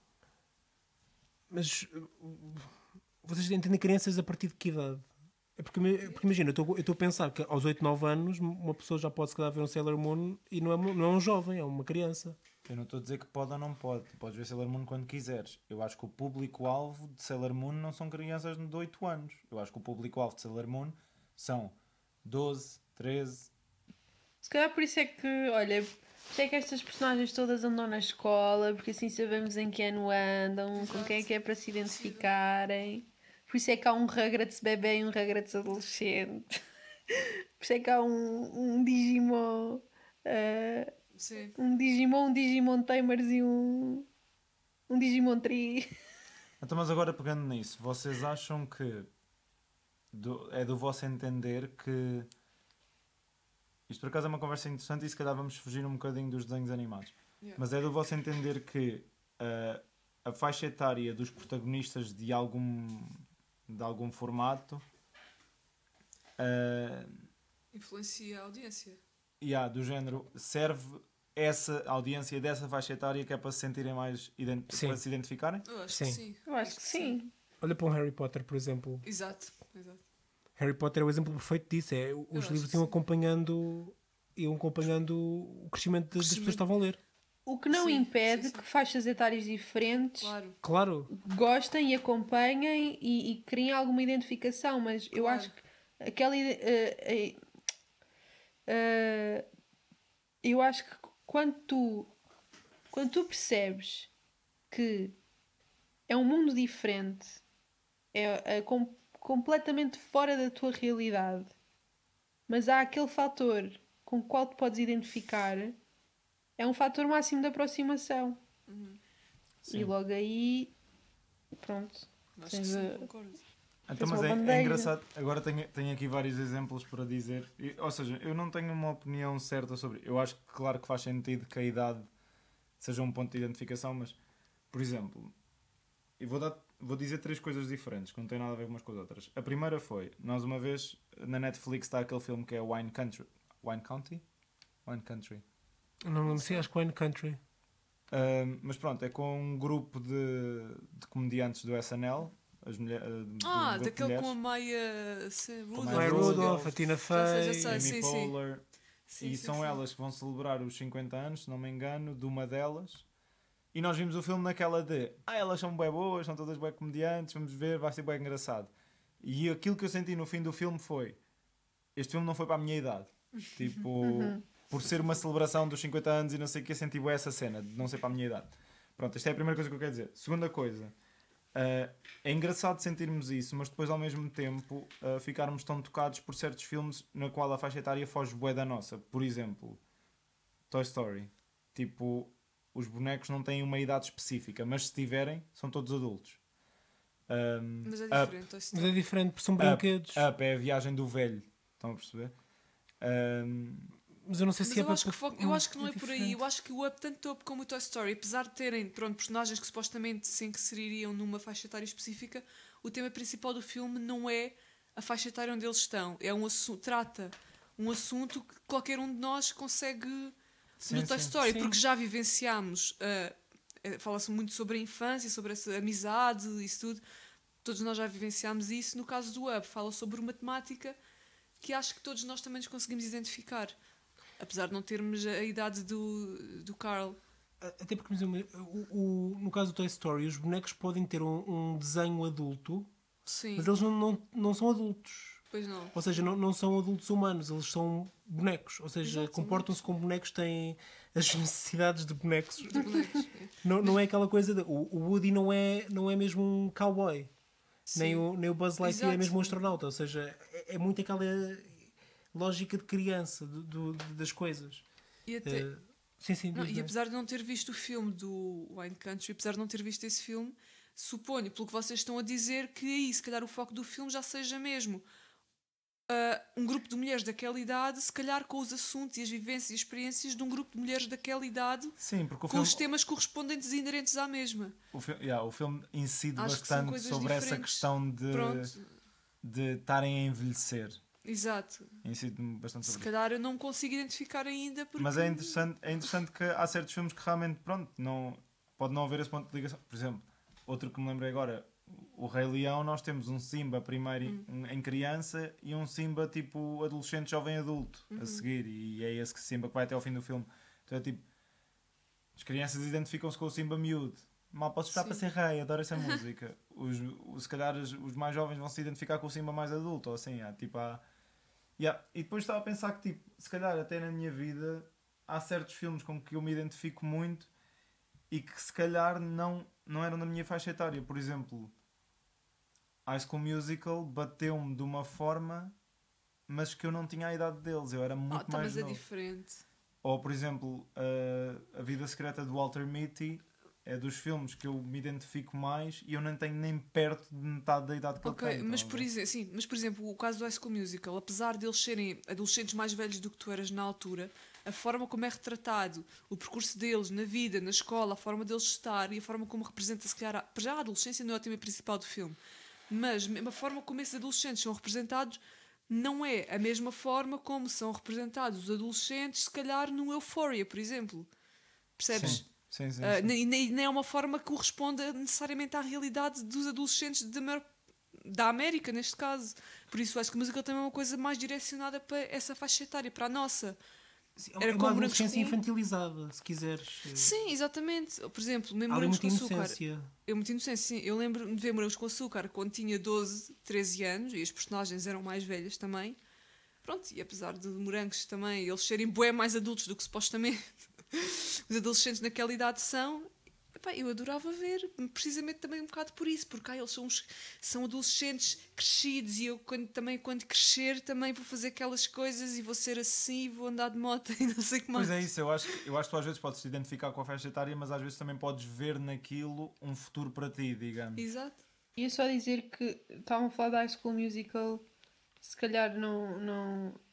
Mas uh, vocês entendem crianças a partir de que idade? É porque, porque imagina, eu estou a pensar que aos 8, 9 anos uma pessoa já pode se calhar ver um Sailor Moon e não é, não é um jovem, é uma criança. Eu não estou a dizer que pode ou não pode. Tu podes ver Sailor Moon quando quiseres. Eu acho que o público-alvo de Sailor Moon não são crianças de 8 anos. Eu acho que o público-alvo de Sailor Moon são 12, 13. Se calhar por isso é que, olha, por é que estas personagens todas andam na escola, porque assim sabemos em que ano andam, com quem é que é para se identificarem. Por isso é que há um Rugrats bebê e um Rugrats adolescente. Por isso é que há um, um Digimon. Sim. um Digimon, um Digimon Tamers e um. Um Digimon Tree. Então, mas agora pegando nisso, vocês acham que do- é do vosso entender que isto por acaso é uma conversa interessante e se calhar vamos fugir um bocadinho dos desenhos animados. Yeah. Mas é do vosso entender que ah, a faixa etária dos protagonistas de algum de algum formato ah, Influencia a audiência. yeah, do género serve essa audiência dessa faixa etária que é para se sentirem mais Sim. para se identificarem? Eu acho Sim. que sim. Eu acho que sim. Olha para um Harry Potter, por exemplo. Exato. Exato. Harry Potter é o exemplo perfeito disso. É, os acho livros que iam sim. acompanhando, iam acompanhando o crescimento das- das pessoas Crescimento. que estavam a ler. O que não Sim, impede sim, sim. que faixas etárias diferentes Claro. Claro, gostem e acompanhem e, e criem alguma identificação, mas eu Claro. acho que aquela. eh, eh, eh, eu acho que quando tu, quando tu percebes que é um mundo diferente, é, é com- completamente fora da tua realidade, mas há aquele fator com o qual te podes identificar, é um fator máximo de aproximação. Sim. E logo aí, pronto. Acho Tens a- concordo. Então, Tens mas é, é engraçado. Agora tenho, tenho aqui vários exemplos para dizer. E, ou seja, eu não tenho uma opinião certa sobre. Eu acho que, claro, que faz sentido que a idade seja um ponto de identificação, mas, por exemplo, eu vou, dar, vou dizer três coisas diferentes que não têm nada a ver umas com as outras. A primeira foi: nós, uma vez, na Netflix está aquele filme que é Wine Country. Wine County? Wine Country. Não lembro se acho que Wine Country. Mas pronto, é com um grupo de, de comediantes do SNL. As mulher, ah, um Ah, de daquele com a mulheres. Maia se- a Rudolph. Maya Maya Rudolph, a Tina Fey. Amy sim, sim. Poehler. Sim, e sim, são sim. elas que vão celebrar os 50 anos, se não me engano, de uma delas. E nós vimos o filme naquela de ah, elas são bem boas, são todas bem comediantes, vamos ver, vai ser bem engraçado. E aquilo que eu senti no fim do filme foi: este filme não foi para a minha idade. Tipo, por ser uma celebração dos 50 anos e não sei o que, eu senti bué essa cena de não ser para a minha idade. Pronto, esta é a primeira coisa que eu quero dizer. Segunda coisa, ah, é engraçado sentirmos isso, mas depois ao mesmo tempo ah, ficarmos tão tocados por certos filmes na qual a faixa etária foge bué da nossa. Por exemplo, Toy Story. Tipo, os bonecos não têm uma idade específica, mas se tiverem, são todos adultos. Ahm, Mas é Up, diferente. Toy Mas é diferente, porque são brinquedos. Up é a viagem do velho. Estão a perceber? Ahm, Mas eu não sei se Mas é eu acho, eu acho que não é por aí. Eu acho que o Up, tanto o Up como o Toy Story, apesar de terem pronto, personagens que supostamente se inseririam numa faixa etária específica, o tema principal do filme não é a faixa etária onde eles estão. É um assunto, trata um assunto que qualquer um de nós consegue sim, no Toy. Story, Sim. porque já vivenciámos. eh, Fala-se muito sobre a infância, sobre essa amizade, isso tudo. Todos nós já vivenciámos isso. No caso do Up, fala sobre uma temática que acho que todos nós também nos conseguimos identificar. Apesar de não termos a idade do, do Carl. Até porque, o, o- no caso do Toy Story, os bonecos podem ter um, um desenho adulto, Sim, mas eles não, não, não são adultos. pois não. Ou seja, não, não são adultos humanos, eles são bonecos. Ou seja, comportam-se como bonecos, têm as necessidades de bonecos. De bonecos. não, não é aquela coisa de. O, o Woody não é, não é mesmo um cowboy. Nem o, nem o Buzz Lightyear é mesmo um astronauta. Ou seja, é, é muito aquela lógica de criança do, do- das coisas. E, até, Eh, sim, sim. não, e é? apesar de não ter visto o filme do Wine Country, apesar de não ter visto esse filme, suponho, pelo que vocês estão a dizer, que aí, se calhar, o foco do filme já seja mesmo ah, um grupo de mulheres daquela idade, se calhar com os assuntos e as vivências e experiências de um grupo de mulheres daquela idade, Sim, porque com filme, os temas correspondentes e inerentes à mesma. o, fi- yeah, o filme incide Acho bastante sobre essa diferentes. questão de, Pronto. de estarem a envelhecer. Exato. Incide-me bastante Se sobre isso. calhar eu não consigo identificar ainda porque... Mas é interessante, é interessante que há certos filmes que realmente, pronto, não, pode não haver esse ponto de ligação. Por exemplo, outro que me lembrei agora, o Rei Leão, nós temos um Simba primeiro em- em criança e um Simba tipo adolescente, jovem adulto a seguir. E é esse que Simba que vai até ao fim do filme. Então é tipo, as crianças identificam-se com o Simba miúdo. Mal posso esperar Sim. para ser rei, adoro essa música. Os, os, se calhar os, os mais jovens vão se identificar com o Simba mais adulto, ou assim, há, tipo, há, Yeah. E depois estava a pensar que, tipo, se calhar até na minha vida há certos filmes com que eu me identifico muito e que se calhar não, não eram na minha faixa etária. Por exemplo, High School Musical bateu-me de uma forma, mas que eu não tinha a idade deles, eu era muito tá, mais mas é novo. diferente. Ou, por exemplo, a, a Vida Secreta de Walter Mitty é dos filmes que eu me identifico mais e eu não tenho nem perto de metade da idade que Ok, ele tem. mas por, exemplo, sim, mas por exemplo, o caso do High School Musical, apesar deles serem adolescentes mais velhos do que tu eras na altura, a forma como é retratado, o percurso deles na vida, na escola, a forma deles estar e a forma como representa, se calhar, já a adolescência não é o tema principal do filme, mas a forma como esses adolescentes são representados não é a mesma forma como são representados os adolescentes, se calhar, no Euphoria, por exemplo. Percebes? Sim, sim, sim. Sim. nem, nem é uma forma que corresponda necessariamente à realidade dos adolescentes da, maior- da América, neste caso. Por isso acho que a música também é uma coisa mais direcionada para essa faixa etária, para a nossa. Sim, Era é uma como adolescência infantilizada, se quiseres. Sim, exatamente. Por exemplo, mesmo Morangos com Açúcar. inocência. Eu muito inocência, sim. Eu lembro de ver Morangos com Açúcar quando tinha 12, 13 anos e as personagens eram mais velhas também. Pronto, e apesar de Morangos também eles serem bué mais adultos do que supostamente os adolescentes naquela idade são, epá, eu adorava ver, precisamente também um bocado por isso, porque ah, eles são, uns, são adolescentes crescidos e eu quando, também quando crescer também vou fazer aquelas coisas e vou ser assim e vou andar de moto e não sei o que mais. Pois é isso, eu acho, que- eu acho que tu às vezes podes te identificar com a faixa etária, mas às vezes também podes ver naquilo um futuro para ti, digamos. Exato. Ia só dizer que estavam a falar da High School Musical, se calhar não. não...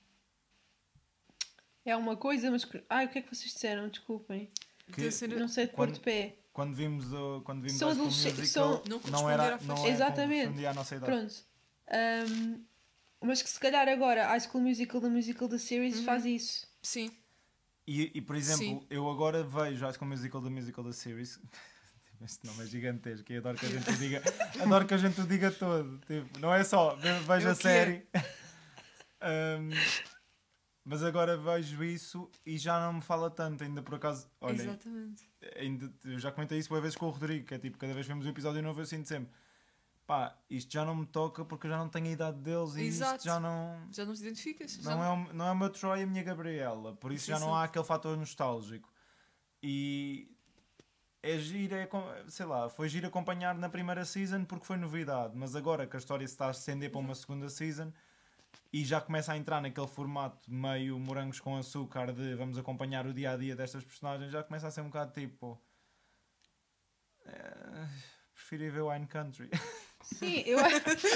É uma coisa, mas. Ai, o que é que vocês disseram? Desculpem. Que Não sei de Quando- de pé. quando vimos, o- quando vimos São adolescentes- Musical, são- Não era à não é Exatamente. à nossa idade. Pronto. Ahm, mas que se calhar agora High School Musical, da musical da series, Uhum. faz isso. Sim. E, e, por exemplo, Sim. eu agora vejo High School Musical da Musical da Series. Este nome é gigantesco e adoro que a gente o diga, adoro que a gente o diga todo. Tipo, não é só ve- vejo É o a que série. Ahm, mas agora vejo isso e já não me fala tanto, ainda por acaso. Olha, Exatamente. ainda, eu já comentei isso uma vez com o Rodrigo, que é tipo, cada vez que vemos um episódio novo eu sinto sempre. Pá, isto já não me toca porque eu já não tenho a idade deles e Exato. isto já não. Já não te identificas? Não é, o, não é o meu Troy e a minha Gabriela, por isso já não há Exato. aquele fator nostálgico. E é giro, é, sei lá, foi giro acompanhar na primeira season porque foi novidade, mas agora que a história se está a estender para uma segunda season e já começa a entrar naquele formato meio morangos com açúcar de vamos acompanhar o dia a dia destas personagens, já começa a ser um bocado tipo. eh, prefiro ir ver Wine Country. Sim, eu, a-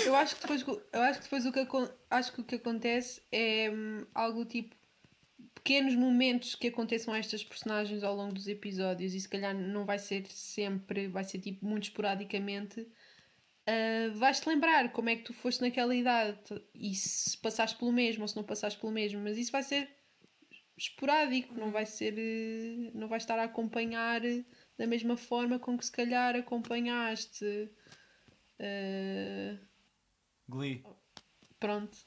eu acho que depois, eu acho que depois o que, acho que o que acontece é hum, algo tipo pequenos momentos que aconteçam a estas personagens ao longo dos episódios e se calhar não vai ser sempre, vai ser tipo muito esporadicamente. Ah, vais-te lembrar como é que tu foste naquela idade e se passaste pelo mesmo ou se não passaste pelo mesmo, mas isso vai ser esporádico, não vai ser, eh, não vais estar a acompanhar eh, da mesma forma com que se calhar acompanhaste. eh, Glee. pronto.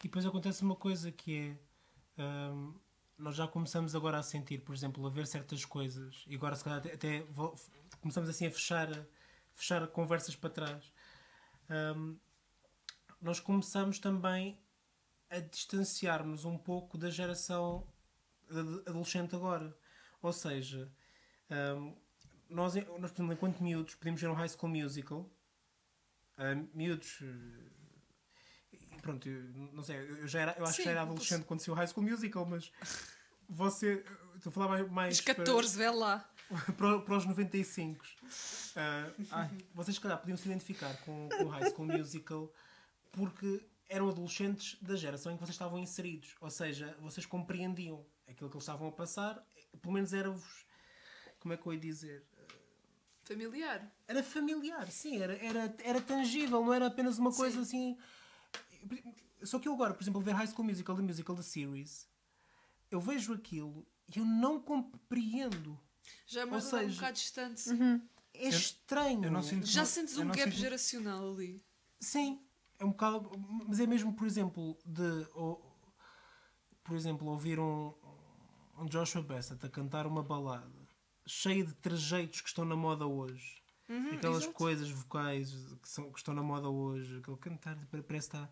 E depois acontece uma coisa que é. hum, nós já começamos agora a sentir, por exemplo, a ver certas coisas, e agora se calhar até, até começamos assim a fechar, fechar conversas para trás. Hum, nós começamos também a distanciar-nos um pouco da geração ad- adolescente agora. Ou seja, hum, nós, nós, por exemplo, enquanto miúdos, podíamos ver um high school musical. hum, miúdos. eh, pronto, eu, não sei, eu, já era, eu acho que Sim, já era adolescente quando saiu High School Musical, mas você, estou a falar mais, Os 14, vê lá. para, para, para os 95. Ah, ai, vocês, se calhar, podiam se identificar com, com High School Musical porque eram adolescentes da geração em que vocês estavam inseridos. Ou seja, vocês compreendiam aquilo que eles estavam a passar, pelo menos era-vos. Como é que eu ia dizer? Familiar. Era familiar, sim, era, era, era tangível, não era apenas uma coisa assim. Só que eu agora, por exemplo, ver High School Musical, The Musical, The Series, eu vejo aquilo e eu não compreendo. Já é uma Ou realidade um seja- bocado distante. É estranho. eu não sinto- Já sentes eu um não gap sinto- geracional ali. Sim, é um bocado. Mas é mesmo, por exemplo, de. ou- por exemplo, ouvir um, um Joshua Bassett a cantar uma balada cheia de trejeitos que estão na moda hoje. Aquelas exato. coisas vocais que, são, que estão na moda hoje. Aquele cantar parece estar.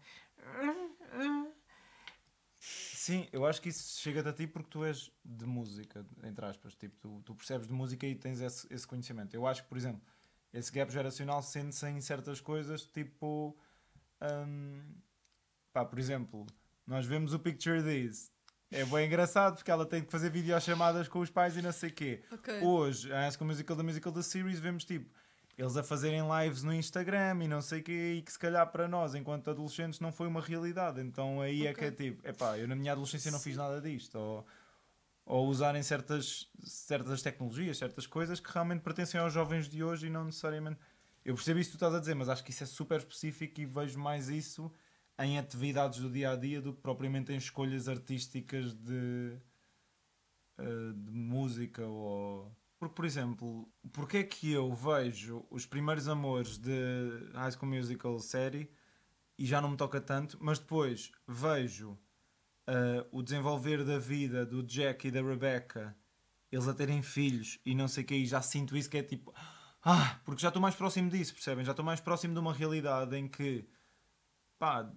Sim, eu acho que isso chega-te a ti porque tu és de música, entre aspas. Tipo, tu, tu percebes de música e tens esse, esse conhecimento. Eu acho que, por exemplo, esse gap geracional sente-se em certas coisas, tipo. hum, pá, por exemplo, nós vemos o Picture This. É bem engraçado porque ela tem que fazer videochamadas com os pais e não sei o quê. Ok. Hoje, a High School Musical da Musical da Series, vemos tipo eles a fazerem lives no Instagram e não sei o quê, e que se calhar para nós, enquanto adolescentes, não foi uma realidade. Então aí é que é tipo, epá, eu na minha adolescência não fiz nada disto. Ou, ou usarem certas, certas tecnologias, certas coisas que realmente pertencem aos jovens de hoje e não necessariamente. Eu percebo isso que tu estás a dizer, mas acho que isso é super específico e vejo mais isso em atividades do dia a dia do que propriamente em escolhas artísticas de, eh, de música ou. Porque, por exemplo, porque é que eu vejo os primeiros amores de High School Musical série e já não me toca tanto, mas depois vejo eh, o desenvolver da vida do Jack e da Rebecca, eles a terem filhos e não sei o que, e já sinto isso que é tipo. Ah, porque já estou mais próximo disso, percebem? Já estou mais próximo de uma realidade em que. Pá,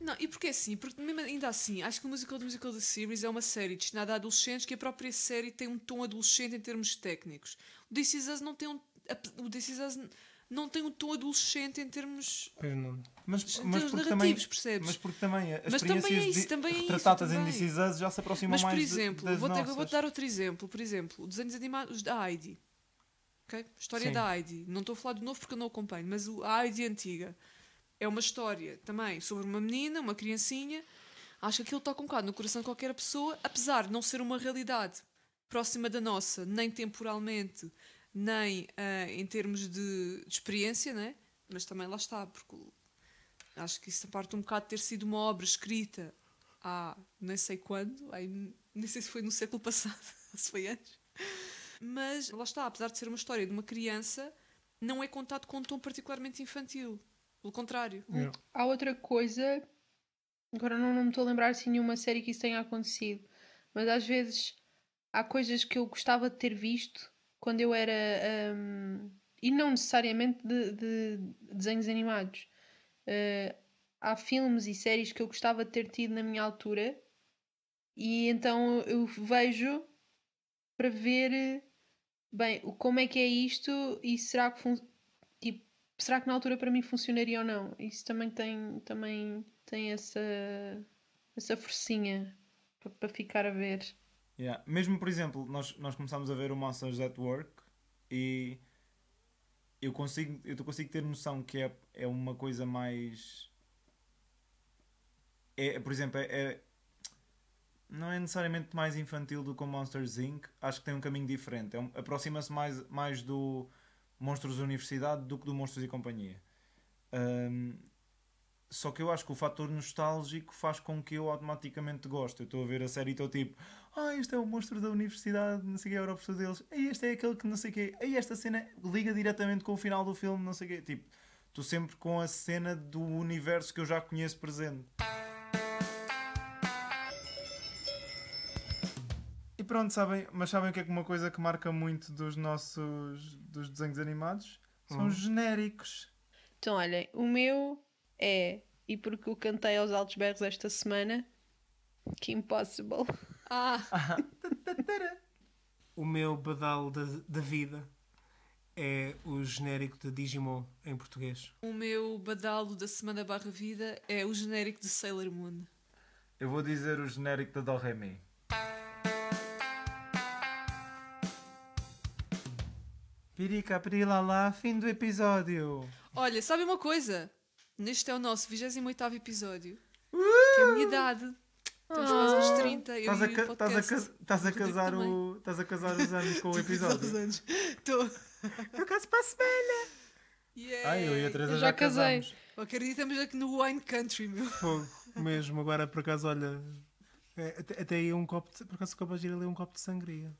Não, e porque assim? Porque mesmo ainda assim, acho que o Musical do Musical da Series é uma série destinada a adolescentes que a própria série tem um tom adolescente em termos técnicos. O This Is Us não tem um, a- o This Is Us não tem um tom adolescente em termos Pois não. Mas, Em mas termos porque narrativos, também, percebes? mas porque também as Mas também é isso, também é isso, retratadas em também. This Is Us já se aproximam Mas, mais por de- exemplo, das vou, ter, nossas. vou dar outro exemplo. Por exemplo, desenhos animados da Heidi. Ok? História Sim. da Heidi. Não estou a falar do novo porque eu não acompanho, mas o- a Heidi antiga. É uma história também sobre uma menina, uma criancinha. Acho que aquilo toca um bocado no coração de qualquer pessoa, apesar de não ser uma realidade próxima da nossa, nem temporalmente, nem ah, em termos de, de experiência, né? mas também lá está, porque acho que isso parte um bocado de ter sido uma obra escrita há nem sei quando, aí, nem sei se foi no século passado, se foi antes. Mas lá está, apesar de ser uma história de uma criança, não é contado com um tom particularmente infantil. Pelo contrário. Yeah. Há outra coisa, agora não, não me estou a lembrar se nenhuma série que isso tenha acontecido, mas às vezes há coisas que eu gostava de ter visto quando eu era. hum, e não necessariamente de, de desenhos animados. Uh, há filmes e séries que eu gostava de ter tido na minha altura, e então eu vejo para ver bem o- como é que é isto e será que tipo, será que na altura para mim funcionaria ou não? Isso também tem, também tem essa, essa forcinha para, ficar a ver. Yeah. Mesmo, por exemplo, nós, nós começámos a ver o Monsters at Work e eu consigo, eu consigo ter noção que é, é uma coisa mais. É, por exemplo, é, é- não é necessariamente mais infantil do que o Monsters Inc. Acho que tem um caminho diferente. É um- Aproxima-se mais, mais do Monstros da Universidade do que do Monstros e Companhia. Ahm, só que eu acho que o fator nostálgico faz com que eu automaticamente goste. Eu estou a ver a série e estou tipo, ah, este é o monstro da universidade, não sei o que, era o professor deles, e este é aquele que não sei o quê, e esta cena liga diretamente com o final do filme, não sei o quê. Tipo, estou sempre com a cena do universo que eu já conheço presente. Pronto, sabem, mas sabem o que é que uma coisa que marca muito dos nossos dos desenhos animados? São os genéricos. Então, olhem, o meu é, e porque eu cantei aos altos berros esta semana, que impossible. Ah, O meu badal da, da vida é o genérico de Digimon em português. o meu badalo da semana barra vida é o genérico de Sailor Moon. Eu vou dizer o genérico da Do-Re-Mi. Pirica, pirilala, fim do episódio. Olha, sabe uma coisa? Neste é o nosso 28 episódio. Que é a minha idade. Estamos quase nos 30. Eu Estás a, a, a casar o, estás a casar os anos com o episódio. Estou. Eu caso para a semana. Yeah. Ai, eu e a Teresa Eu já, já casei. dia estamos aqui no Wine Country, meu. Fogo. Mesmo, agora por acaso, olha. é, até, até aí um copo de, por acaso acabou de ir ali um copo de sangria.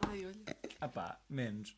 Ai, olha. Ah pá, menos.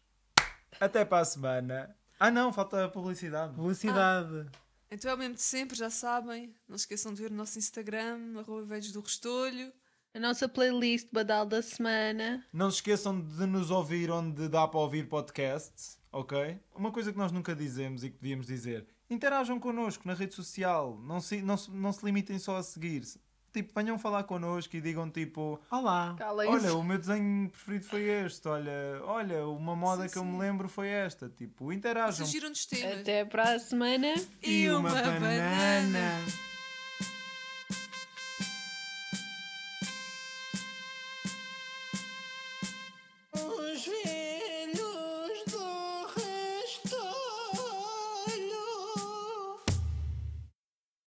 Até para a semana. Ah não, falta publicidade. Publicidade. Então é o mesmo de sempre, já sabem. Não se esqueçam de ver o nosso Instagram, arroba Velhos do Restolho. A nossa playlist Badal da Semana. Não se esqueçam de nos ouvir onde dá para ouvir podcasts, ok? Uma coisa que nós nunca dizemos e que devíamos dizer: interajam connosco na rede social, não se, não se, não se limitem só a seguir. Tipo, venham falar connosco e digam tipo: Olá. Olha, o meu desenho preferido foi este, olha, olha, uma moda Sim, que eu sim. me lembro foi esta. Tipo, interajam. Surgiram-nos temas. Até para a semana. E uma banana. Os